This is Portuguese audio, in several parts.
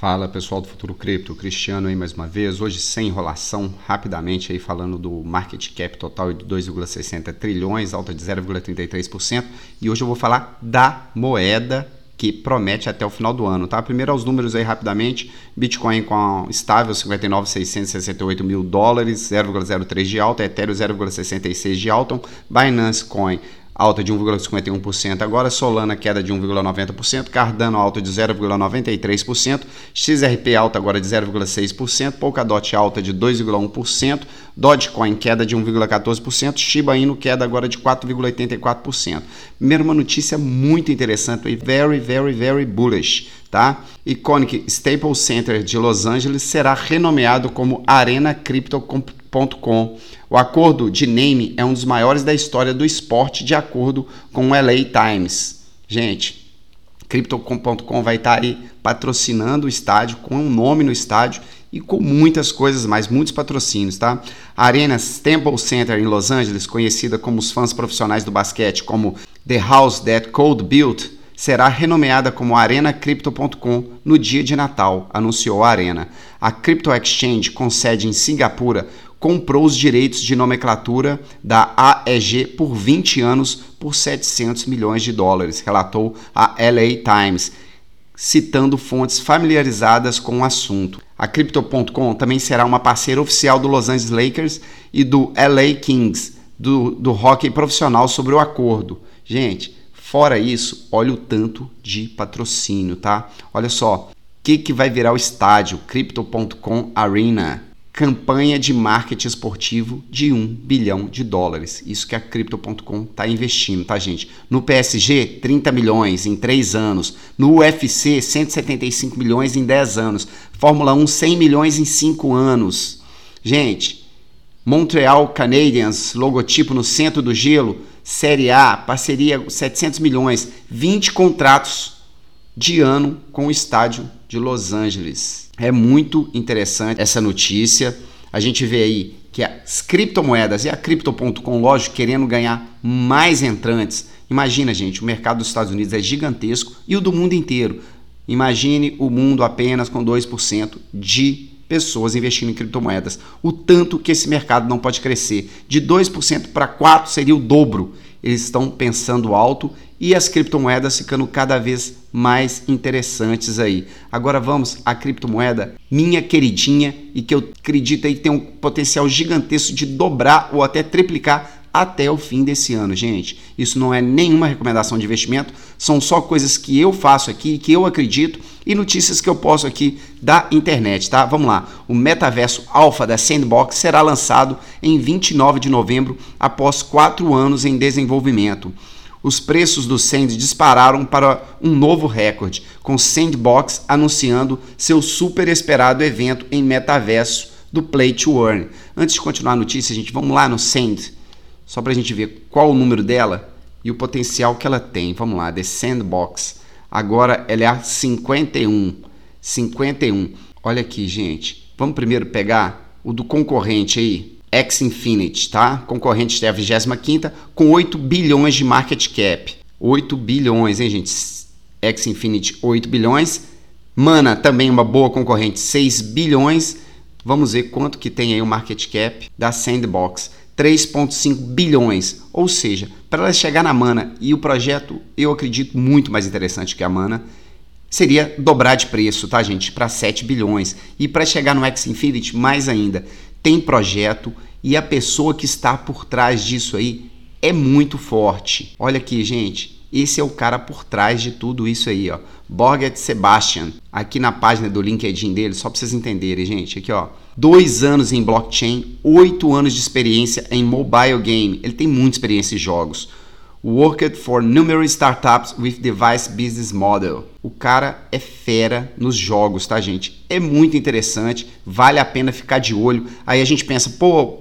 Fala pessoal do Futuro Cripto, Cristiano aí mais uma vez. Hoje sem enrolação, rapidamente aí falando do market cap total de 2,60 trilhões, alta de 0,33%. E hoje eu vou falar da moeda que promete até o final do ano, tá? Primeiro aos números aí rapidamente, Bitcoin com estável 59.668 mil dólares, 0,03 de alta, Ethereum 0,66 de alta, Binance Coin alta de 1,51%, agora Solana queda de 1,90%, Cardano alta de 0,93%, XRP alta agora de 0,6%, Polkadot alta de 2,1%, Dogecoin queda de 1,14%, Shiba Inu queda agora de 4,84%. Primeiro uma notícia muito interessante e very, very, very bullish, tá? Iconic Staples Center de Los Angeles será renomeado como Arena Crypto.com o acordo de name é um dos maiores da história do esporte, de acordo com o LA Times. Gente, Crypto.com vai estar aí patrocinando o estádio, com um nome no estádio e com muitas coisas mais, muitos patrocínios, tá? A Arena Staples Center em Los Angeles, conhecida como os fãs profissionais do basquete como The House That Code Built, será renomeada como Arena Crypto.com no dia de Natal, anunciou a Arena. A Crypto Exchange, com sede em Singapura, comprou os direitos de nomenclatura da AEG por 20 anos por 700 milhões de dólares, relatou a LA Times, citando fontes familiarizadas com o assunto. A Crypto.com também será uma parceira oficial do Los Angeles Lakers e do LA Kings, do, do hockey profissional sobre o acordo. Gente, fora isso, olha o tanto de patrocínio, tá? Olha só, o que, que vai virar o estádio? Crypto.com Arena campanha de marketing esportivo de 1 bilhão de dólares. Isso que a Crypto.com está investindo, tá, gente? No PSG, 30 milhões em 3 anos. No UFC, 175 milhões em 10 anos. Fórmula 1, 100 milhões em 5 anos. Gente, Montreal Canadiens, logotipo no centro do gelo. Série A, parceria 700 milhões. 20 contratos de ano com o estádio de Los Angeles. É muito interessante essa notícia. A gente vê aí que as criptomoedas e a Crypto.com, lógico, querendo ganhar mais entrantes. Imagina, gente, o mercado dos Estados Unidos é gigantesco e o do mundo inteiro. Imagine o mundo apenas com 2% de pessoas investindo em criptomoedas. O tanto que esse mercado não pode crescer. De 2% para 4% seria o dobro. Eles estão pensando alto e as criptomoedas ficando cada vez mais interessantes aí. Agora vamos à criptomoeda, minha queridinha, e que eu acredito aí que tem um potencial gigantesco de dobrar ou até triplicar até o fim desse ano, gente. Isso não é nenhuma recomendação de investimento, são só coisas que eu faço aqui, que eu acredito e notícias que eu posso aqui da internet, tá? Vamos lá. O metaverso alfa da Sandbox será lançado em 29 de novembro, após quatro anos em desenvolvimento os preços do Sand dispararam para um novo recorde, com Sandbox anunciando seu super esperado evento em metaverso do Play to Earn. Antes de continuar a notícia, gente, vamos lá no Sand, só para a gente ver qual o número dela e o potencial que ela tem. Vamos lá, The Sandbox. Agora ela é a 51. 51. Olha aqui, gente. Vamos primeiro pegar o do concorrente aí, X-Infinity, tá? Concorrente da 25 com 8 bilhões de market cap. 8 bilhões, hein, gente? X-Infinity 8 bilhões. Mana também uma boa concorrente, 6 bilhões. Vamos ver quanto que tem aí o market cap da Sandbox. 3.5 bilhões. Ou seja, para ela chegar na Mana e o projeto, eu acredito muito mais interessante que a Mana, seria dobrar de preço, tá, gente? Para 7 bilhões. E para chegar no X Infinity, mais ainda tem projeto e a pessoa que está por trás disso aí é muito forte. Olha aqui, gente. Esse é o cara por trás de tudo isso aí, ó. Borget Sebastian, aqui na página do LinkedIn dele, só para vocês entenderem, gente. Aqui, ó. Dois anos em blockchain, oito anos de experiência em mobile game. Ele tem muita experiência em jogos worked for numerous startups with device business model. O cara é fera nos jogos, tá, gente? É muito interessante, vale a pena ficar de olho. Aí a gente pensa, pô,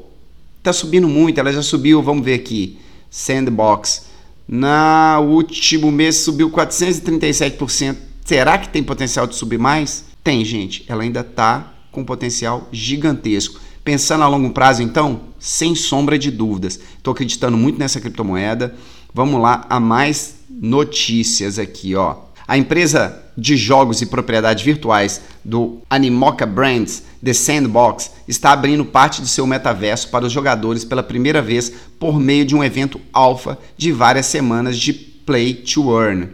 tá subindo muito, ela já subiu, vamos ver aqui. Sandbox. Na último mês subiu 437%. Será que tem potencial de subir mais? Tem, gente. Ela ainda tá com potencial gigantesco. Pensando a longo prazo, então, sem sombra de dúvidas. Estou acreditando muito nessa criptomoeda. Vamos lá a mais notícias aqui, ó. A empresa de jogos e propriedades virtuais do Animoca Brands, The Sandbox, está abrindo parte de seu metaverso para os jogadores pela primeira vez por meio de um evento alfa de várias semanas de Play to Earn.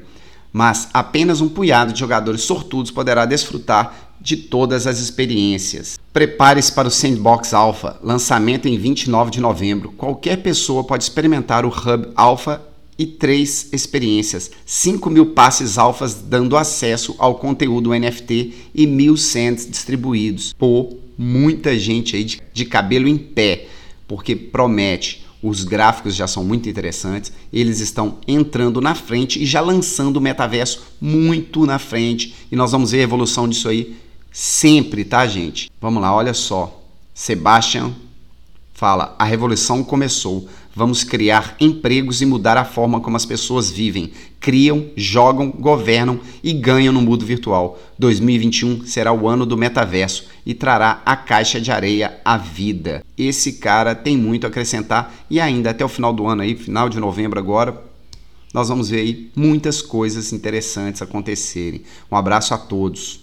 Mas apenas um punhado de jogadores sortudos poderá desfrutar de todas as experiências. Prepare-se para o Sandbox Alpha, lançamento em 29 de novembro. Qualquer pessoa pode experimentar o Hub Alpha e três experiências, 5 mil passes alfas dando acesso ao conteúdo NFT e mil cents distribuídos. Pô, muita gente aí de, de cabelo em pé, porque promete. Os gráficos já são muito interessantes, eles estão entrando na frente e já lançando o metaverso muito na frente. E nós vamos ver a evolução disso aí sempre, tá, gente? Vamos lá, olha só. Sebastian fala: a revolução começou. Vamos criar empregos e mudar a forma como as pessoas vivem, criam, jogam, governam e ganham no mundo virtual. 2021 será o ano do metaverso e trará a caixa de areia à vida. Esse cara tem muito a acrescentar e ainda até o final do ano aí, final de novembro agora, nós vamos ver aí muitas coisas interessantes acontecerem. Um abraço a todos.